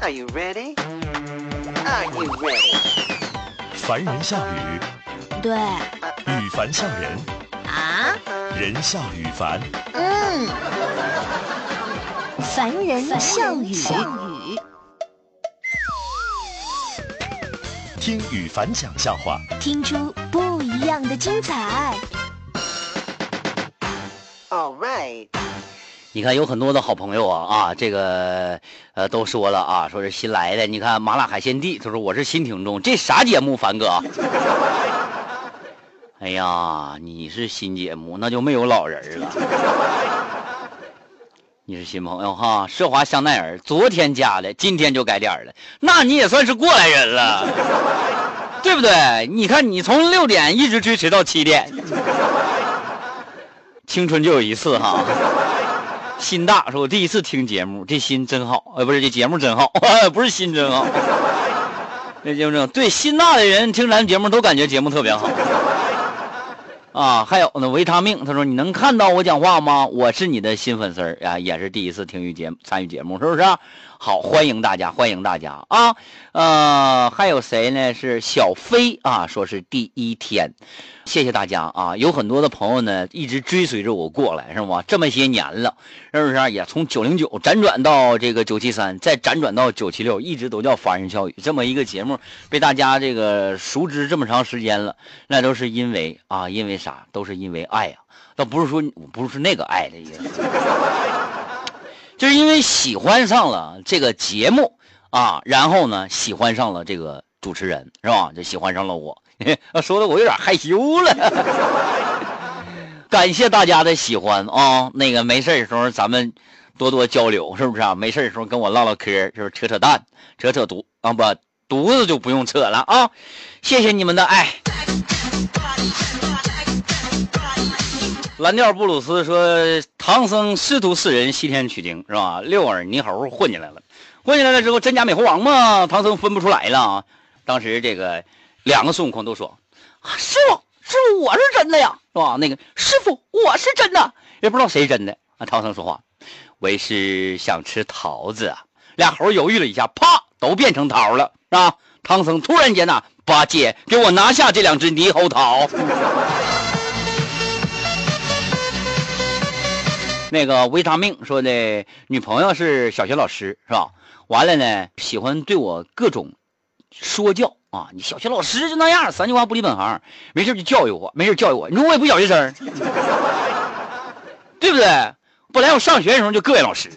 Are you ready? Are you ready? 凡人笑语，对语凡笑人，啊，人笑语凡。嗯，凡人笑语，听羽凡讲笑话，听出不一样的精彩。All right. 你看，有很多的好朋友啊啊，这个呃都说了啊，说是新来的。你看麻辣海鲜地，他说我是新听众，这啥节目，凡哥？哎呀，你是新节目，那就没有老人了。你是新朋友哈，奢华香奈儿昨天加的，今天就改点了，那你也算是过来人了，对不对？你看你从六点一直追持到七点，青春就有一次哈。心大说：“我第一次听节目，这心真好，呃，不是这节目真好，不是心真好。这节目真好，对心大的人听咱节目都感觉节目特别好。啊，还有呢，维他命，他说你能看到我讲话吗？我是你的新粉丝儿啊，也是第一次听与节参与节目，是不是？好，欢迎大家，欢迎大家啊！呃，还有谁呢？是小飞啊，说是第一天，谢谢大家啊！有很多的朋友呢，一直追随着我过来，是吗？这么些年了，是不是？也从九零九辗转到这个九七三，再辗转到九七六，一直都叫凡人笑语这么一个节目，被大家这个熟知这么长时间了，那都是因为啊，因为啥？都是因为爱呀、倒不是说不是那个爱的意思。就是因为喜欢上了这个节目啊，然后呢，喜欢上了这个主持人，是吧？就喜欢上了我，说的我有点害羞了。感谢大家的喜欢啊！那个没事的时候咱们多多交流，是不是啊？没事的时候跟我唠唠嗑，就是扯扯淡，扯扯犊啊不犊子就不用扯了啊！谢谢你们的爱。蓝调布鲁斯说：“唐僧师徒四人西天取经是吧？六耳猕猴混进来了，混进来了之后真假美猴王嘛，唐僧分不出来了。当时这个两个孙悟空都说：‘师傅，师傅我是真的呀，是吧？那个师傅我是真的，也不知道谁真的。’啊，唐僧说话：‘为师想吃桃子啊。’俩猴犹豫了一下，啪，都变成桃了，是吧？唐僧突然间呐，八戒给我拿下这两只猕猴桃。”那个维他命说的女朋友是小学老师是吧？完了呢，喜欢对我各种说教啊！你小学老师就那样，三句话不离本行，没事就教育我，没事教育我。你说我也不小学生，对不对？本来我上学的时候就膈应老师，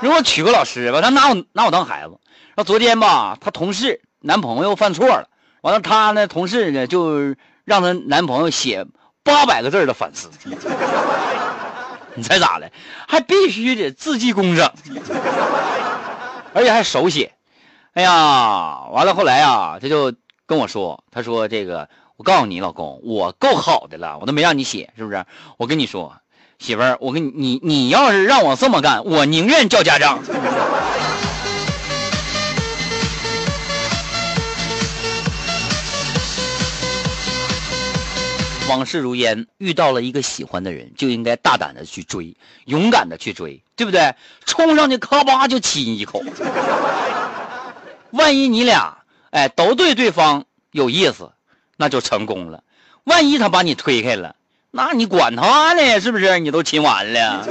如果娶个老师吧，他拿我拿我当孩子。然后昨天吧，她同事男朋友犯错了，完了她呢，同事呢就让她男朋友写八百个字的反思。你猜咋的？还必须得字迹工整，而且还手写。哎呀，完了后来啊，他就跟我说，他说这个，我告诉你老公，我够好的了，我都没让你写，是不是？我跟你说，媳妇儿，我跟你你你要是让我这么干，我宁愿叫家长。往事如烟，遇到了一个喜欢的人，就应该大胆的去追，勇敢的去追，对不对？冲上去咔吧就亲一口。万一你俩哎都对对方有意思，那就成功了。万一他把你推开了，那你管他呢？是不是？你都亲完了。